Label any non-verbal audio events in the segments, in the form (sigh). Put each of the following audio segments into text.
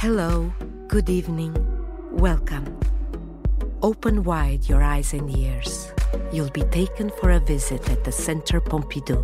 Hello, good evening, welcome. Open wide your eyes and ears. You'll be taken for a visit at the Centre Pompidou.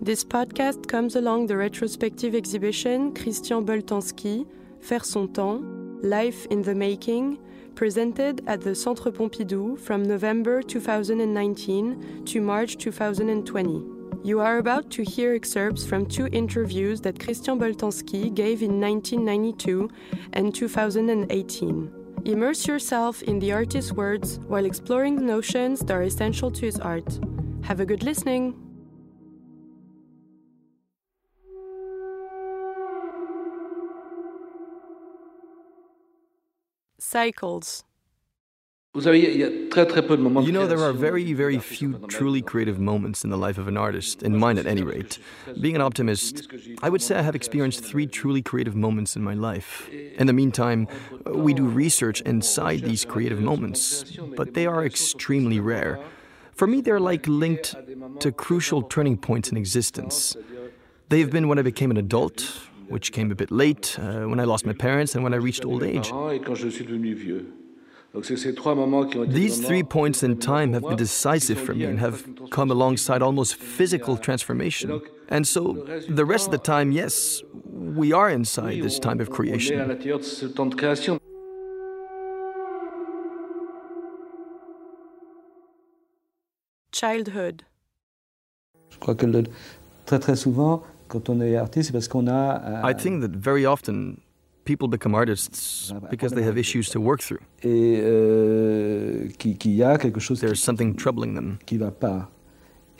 This podcast comes along the retrospective exhibition Christian Boltanski, Faire son temps, Life in the Making, presented at the Centre Pompidou from November 2019 to March 2020. You are about to hear excerpts from two interviews that Christian Boltanski gave in 1992 and 2018. Immerse yourself in the artist's words while exploring the notions that are essential to his art. Have a good listening! De You know, there are very, very few truly creative moments in the life of an artist, in mine at any rate. Being an optimist, I would say I have experienced three truly creative moments in my life. In the meantime, uh, we do research inside these creative moments, but they are extremely rare. For me, they're like linked to crucial turning points in existence. They've been when I became an adult, which came a bit late, uh, when I lost my parents, and when I reached old age. Et quand je suis devenu vieux. Donc c'est ces trois moments qui ont été These three points in time have been decisive for me and have come alongside almost physical transformation. And so, the rest of the time, yes, we are inside this time of On est à creation. l'intérieur de ce temps de création. Childhood. Je crois que très très souvent, quand on est artiste, c'est parce qu'on a. euh, I think that very often people become artists because they have issues to work through. et euh, qui- qu'il y a quelque chose qui, There's something troubling them. qui va pas.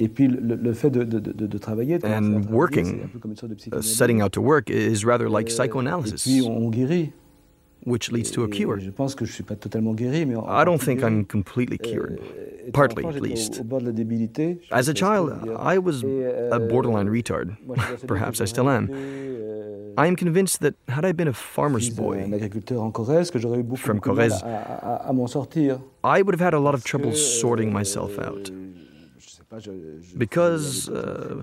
Et puis le, le fait de, de, de, de travailler, de commencer à And working, un peu comme une sorte de Uh, setting out to work is rather like Euh, psychoanalysis, Et puis on guérit. Which leads to a cure. Je pense que je suis pas totalement guéri, mais en I don't think I'm completely cured. euh, partly, at least. Au, au bord de la débilité. Je As a child, ce que je veux dire. I was euh, a euh, borderline retard. moi, je suis persuadé que (laughs) Perhaps I still am. euh, I am convinced that had I been a farmer's boy, d'un agriculteur en Corrèze, que j'aurais eu beaucoup, From beaucoup de mal Corrèze. I would have had a lot of trouble sorting euh, myself out. Because uh,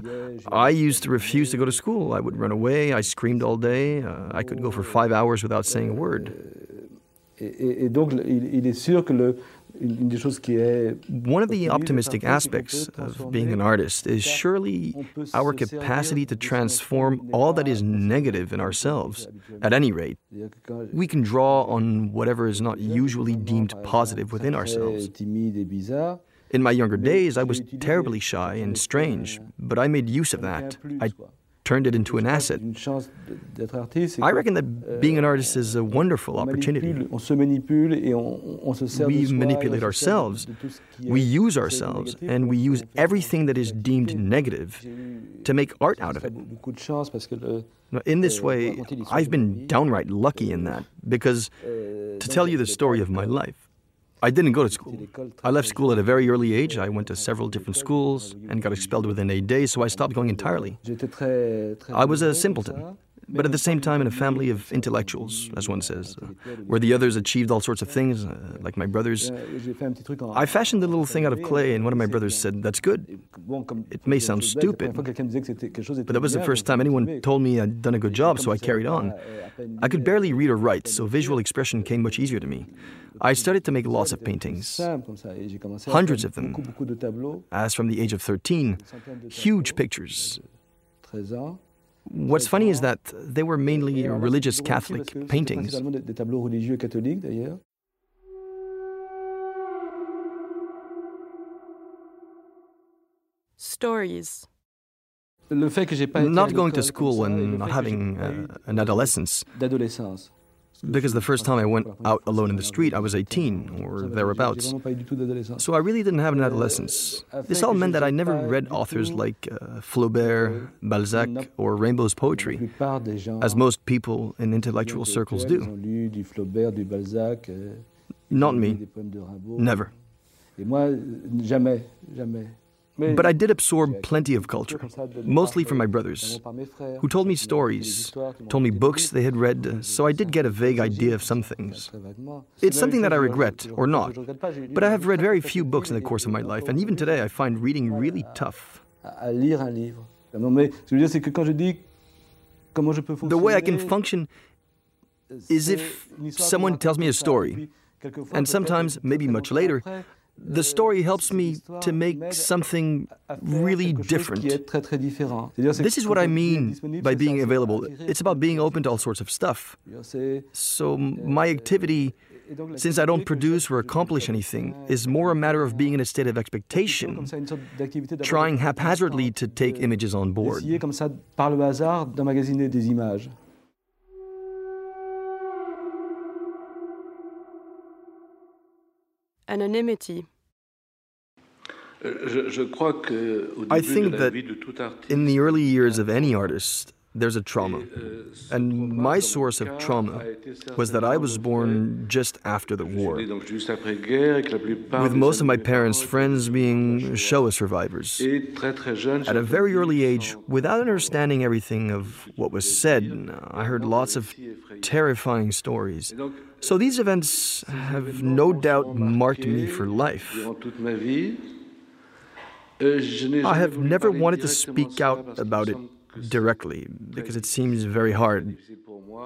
I used to refuse to go to school. I would run away. I screamed all day. Uh, I could go for five hours without saying a word. Qui est One of the optimistic aspects of being an artist is surely our capacity to transform all that is negative in ourselves. At any rate, C'est-à-dire que quand- we can draw on whatever is not je disais que usually deemed positive within ourselves. Timide et bizarre, In my younger days, I was terribly shy and uh, strange, euh, but I made use of ça me fait that. I turned it into an asset. Une chance de- d'être artiste. c'est I reckon that euh, being an euh, artist is a wonderful opportunity. manipule- on se manipule et on, on se sert We de soi, et on manipulate se sert de- ourselves. de tout ce qui We use ourselves and we use everything that is deemed negative to make art out of it. beaucoup de chance parce que le, Now, In this euh, way, I've been downright lucky in that euh, because euh, to tell you the story of my life, I didn't go to school. I left school at a very early age. I went to several different schools and got expelled within eight days, so I stopped going entirely. J'étais très, très I was a simpleton, comme ça, mais but at the same time in a family of intellectuals, as one says, uh, where the others achieved all sorts of things, uh, like my brothers. J'ai fait un petit truc en- I fashioned a little thing out of clay, and one of my brothers said, That's good. Et bon, comme- It may sound une chose bête, la stupid, première fois que quelqu'un me disait que c'était- quelque chose But that was the first time anyone told me I'd done a good job, so I carried on. euh, peine I could barely read or write, so visual expression came much easier to me. I started to make lots of paintings. simple comme ça, et j'ai commencé à Hundreds of them. beaucoup, beaucoup de tableaux, As from the age of 13, une centaine de huge pictures. What's funny is that they were mainly Et alors là, religious c'est drôle aussi parce Catholic paintings. principalement des, des tableaux religieux catholiques d'ailleurs. Stories. Le fait que j'ai pas été à Not going to school comme ça, et and not fait que j'ai having uh, an adolescence, d'adolescence. Because the first time I went out alone in the street, I was 18 or thereabouts. So I really didn't have an adolescence. This all meant that I never read authors like uh, Flaubert, Balzac, or Rimbaud's poetry, as most people in intellectual circles do. Not me. Never. Et moi, jamais, jamais. But I did absorb plenty of culture, mostly from my brothers, who told me stories, told me books they had read, so I did get a vague idea of some things. It's something that I regret, or not, but I have read very few books in the course of my life, and even today I find reading really tough. The way I can function is if someone tells me a story, and sometimes, maybe much later, the story helps me to make something really different. This is what I mean by being available. It's about being open to all sorts of stuff. So, my activity, since I don't produce or accomplish anything, is more a matter of being in a state of expectation, trying haphazardly to take images on board. Anonymity. I think that in the early years of any artist, there's a trauma. And my source of trauma was that I was born just after the war, with most of my parents' friends being Shoah survivors. At a very early age, without understanding everything of what was said, I heard lots of terrifying stories. So these events have no doubt marked me for life. I have never wanted to speak out about it directly because it seems very hard,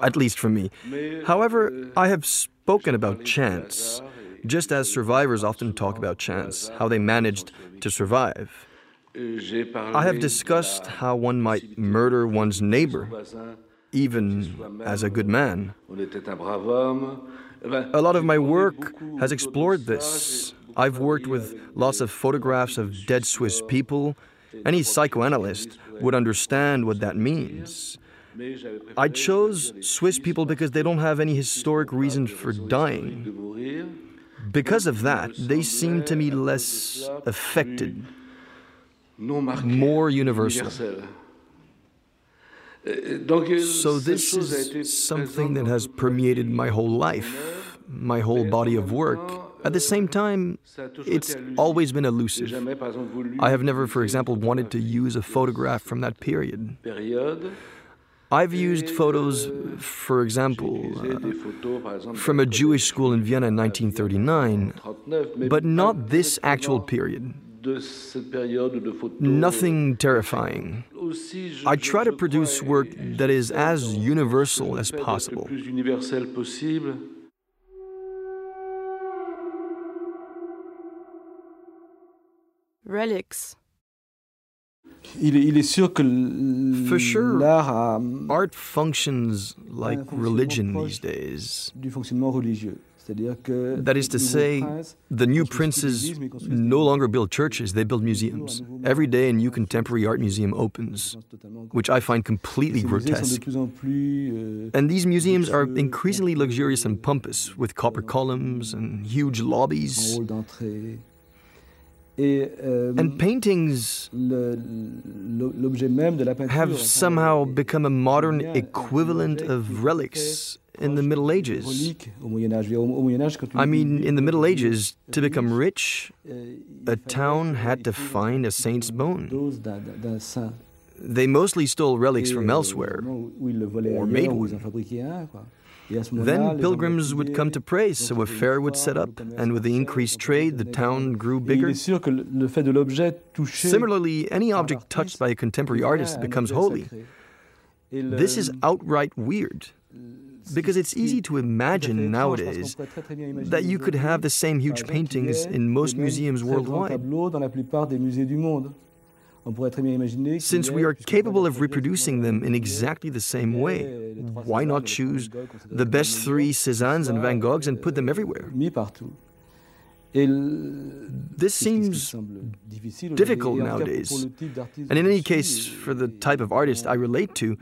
at least for me. However, I have spoken about chance, just as survivors often talk about chance, how they managed to survive. I have discussed how one might murder one's neighbor, even as a good man. A lot of my work has explored this. I've worked with lots of photographs of dead Swiss people. Any psychoanalyst would understand what that means. I chose Swiss people because they don't have any historic reason for dying. Because of that, they seem to me less affected, more universal. So, this is something that has permeated my whole life, my whole body of work. At the same time, it's always been elusive. I have never, for example, wanted to use a photograph from that period. I've used photos, for example, uh, from a Jewish school in Vienna in 1939, but not this actual period. Nothing terrifying. I try to produce work that is as universal as possible. Relics. For sure, art functions like religion these days. That is to say, the new princes no longer build churches, they build museums. Every day a new contemporary art museum opens, which I find completely grotesque. And these museums are increasingly luxurious and pompous, with copper columns and huge lobbies. And paintings have somehow become a modern equivalent of relics in the Middle Ages. I mean, in the Middle Ages, to become rich, a town had to find a saint's bone. They mostly stole relics from elsewhere, or made one. Then pilgrims would come to pray, so a fair would set up, and with the increased trade, the town grew bigger. Similarly, any object touched by a contemporary artist becomes holy. This is outright weird because it's easy to imagine nowadays that you could have the same huge paintings in most museums worldwide. Since we are capable of reproducing them in exactly the same way, why not choose the best three Cézannes and Van Goghs and put them everywhere? This seems difficult nowadays. And in any case, for the type of artist I relate to,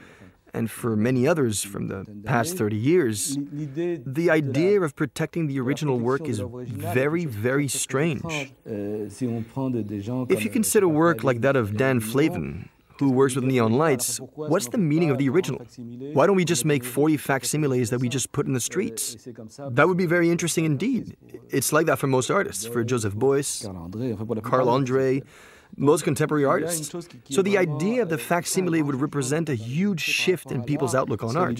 and for many others from the past 30 years, the idea of protecting the original work is very, very strange. If you consider work like that of Dan Flavin, who works with neon lights, what's the meaning of the original? Why don't we just make 40 facsimiles that we just put in the streets? That would be very interesting indeed. It's like that for most artists, for Joseph Beuys, Carl Andre, most contemporary artists. So the idea of the facsimile would represent a huge shift in people's outlook on art.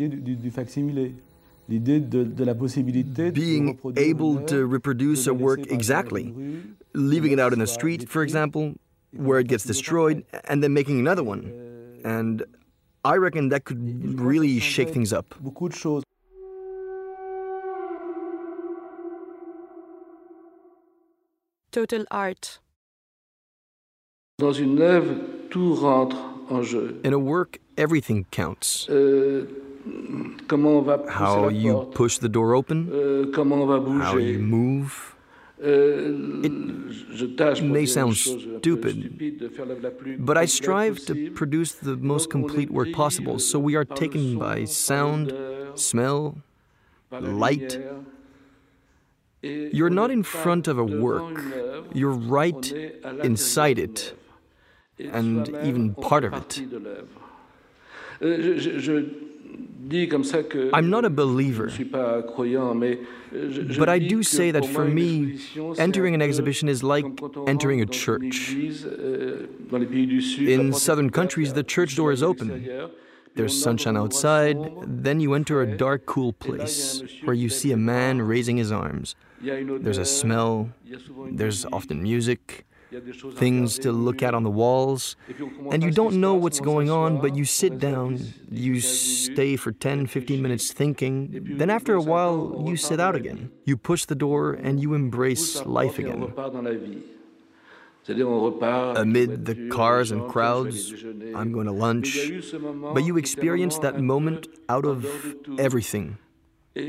Being able to reproduce a work exactly, leaving it out in the street, for example, where it gets destroyed, and then making another one. And I reckon that could really shake things up. Total art. In a work, everything counts. Euh, comment on va How you push the door open, euh, comment on va how you move. Euh, tâche may sound une chose un peu stupid, stupide, de faire l'œuvre la plus But I strive to produce the most complete work possible, so we are taken by sound, smell. light. You're not in front of a work. You're right est à l'intérieur inside it, and even part of it. partie de l'œuvre. Euh, I'm not a believer. ne suis pas croyant, mais euh, But I do say that for me, entering an exhibition is like comme quand on entering a rentre dans une church. euh, dans les pays du Sud, la In southern countries, the church door is open. There's sunshine outside, then you enter a dark, cool et là, il y a un place where you see a man raising his arms. il y a une There's a smell, il y a souvent une there's often music, things to look at on the walls, and you don't know what's going on, but you sit down, you stay for 10, 15 minutes thinking, then after a while, you sit out again. You push the door and you embrace life again. Amid the cars and crowds. I'm going to lunch. But you experience that moment out of everything.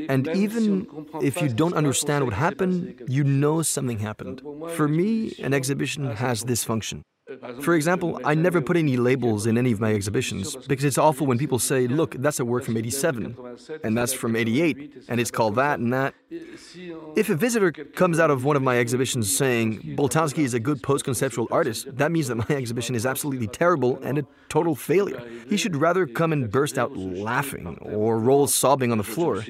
And même si on ne even if you don't se passe, on understand what qu'il s'est passé happened, you know something happened. Donc pour moi, For me, an exhibition has this function. For example, I never put any labels in any of my exhibitions because it's awful when people say, look, that's a work from Parce que c'est 87, 87, and that's from 88, 88, et c'est and it's called that and that. If a visitor comes out of one of my exhibitions saying, Boltanski is a good post conceptual artist, that means that my exhibition is absolutely terrible and a total failure. He should rather come and burst out laughing or roll sobbing on the floor.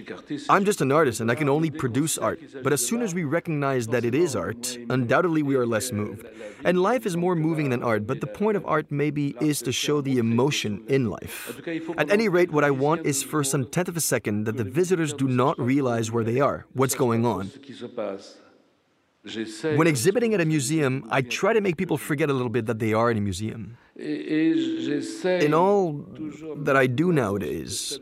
I'm just an artist and I can only produce art. But as soon as we recognize that it is art, undoubtedly we are less moved. And life is more moving than art, but the point of art maybe is to show the emotion in life. At any rate, what I want is for some tenth of a second that the visitors do not realize where they are, what's going on. Ce qui se passe. J'essaie When exhibiting at a museum, I try to make people forget a little bit that they are in a museum. Et, et j'essaie In all that I do nowadays,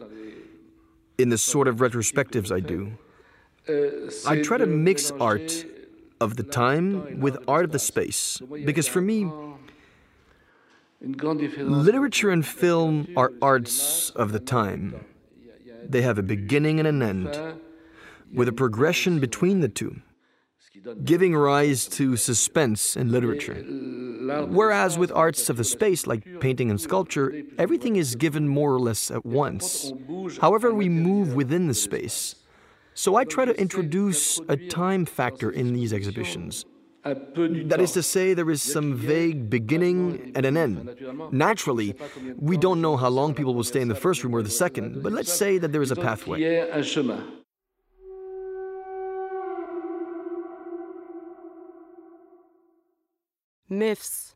in the sort of retrospectives I do, I try to mix art of the time with art of the space. Because for me, une grande différence. Literature and film are arts of the time. They have a beginning and an end, with a progression between the two, giving rise to suspense in literature. Whereas with arts of the space, like painting and sculpture, everything is given more or less at once. However, we move within the space. So I try to introduce a time factor in these exhibitions. Un peu du That is to say, there is some vague beginning and an end. Naturally, we don't know how long people will stay in the first room or the second, but let's say that there is a Donc, il y pathway. a un chemin. Myths.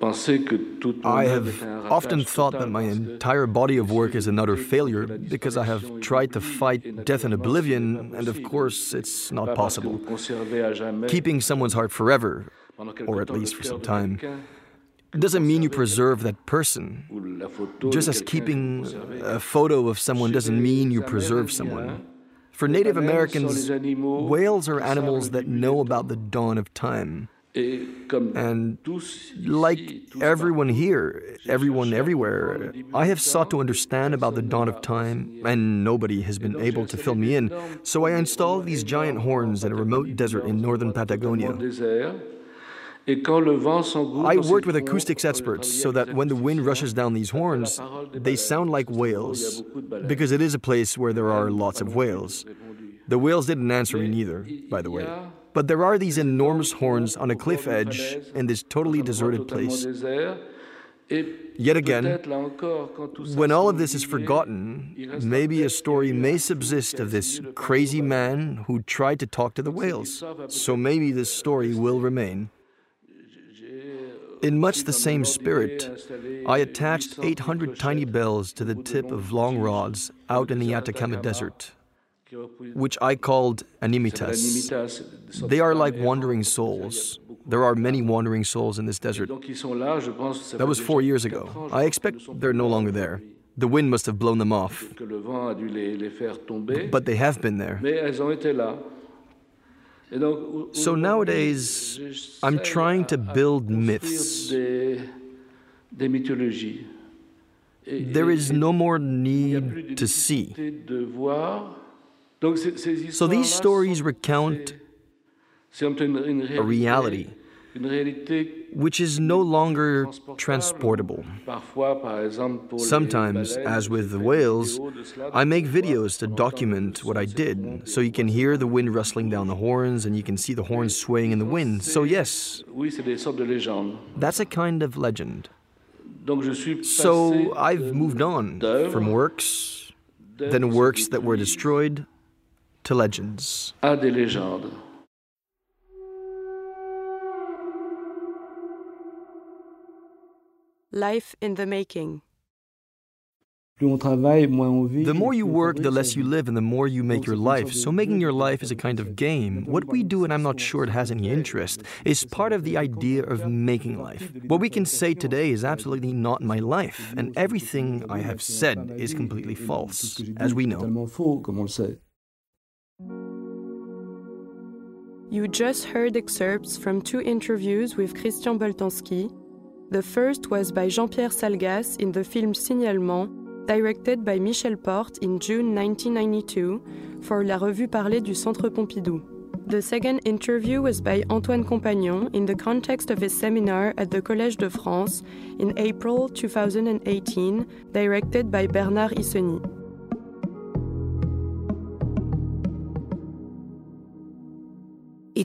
J'ai souvent pensé que toute mon I have était un ratage often thought that my entire body of work is an utter failure because I have tried to fight death and oblivion, and of course, it's not pas parce que possible. vous conservez à jamais Keeping someone's heart forever or at least for some time, doesn't mean you preserve that person. ou la photo Just as keeping a photo of someone doesn't mean you preserve someone. For Native Americans, whales are animals that know about the dawn of time. And like everyone here, everyone everywhere, comprendre le début I have sought to understand about the dawn of time, and nobody has been able to fill me in. So I installed these giant horns in a remote desert in northern Patagonia. désert. Et quand le vent s'engouffre I worked with acoustics experts so that when the wind rushes down these ça fait la horns, they sound like parce que il y a whales, beaucoup de baleines. because it is a place where there are lots of whales. The whales didn't answer me neither, by the way. But there are these enormous horns on a cliff edge in this totally deserted place. Yet again, when all of this is forgotten, maybe a story may subsist of this crazy man who tried to talk to the whales. So maybe this story will remain. In much the same spirit, I attached 800 tiny bells to the tip of long rods out in the Atacama Desert, which I called animitas. They are like wandering souls. There are many wandering souls in this desert. That was four years ago. I expect they're no longer there. The wind must have blown them off. But they have been there. So nowadays, I'm trying to build myths. There is no more need to see. So these stories recount a reality which is no longer transportable. Sometimes, as with the whales, I make videos to document what I did, so you can hear the wind rustling down the horns and you can see the horns swaying in the wind. So, yes, that's a kind of legend. So, I've moved on from works, then works that were destroyed, to legends. Life in the making. The more you work, the less you live, and the more you make your life. So, making your life is a kind of game. What we do, and I'm not sure it has any interest, is part of the idea of making life. What we can say today is absolutely not my life, and everything I have said is completely false, as we know. You just heard excerpts from two interviews with Christian Boltanski. The first was by Jean Pierre Salgas in the film Signalement, directed by Michel Porte in June 1992 for La Revue Parlée du Centre Pompidou. The second interview was by Antoine Compagnon in the context of his seminar at the Collège de France in April 2018, directed by Bernard Isseny.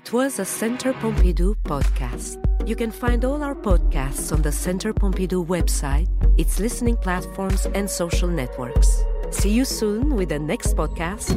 It was a Centre Pompidou podcast. You can find all our podcasts on the Centre Pompidou website, its listening platforms, and social networks. See you soon with the next podcast.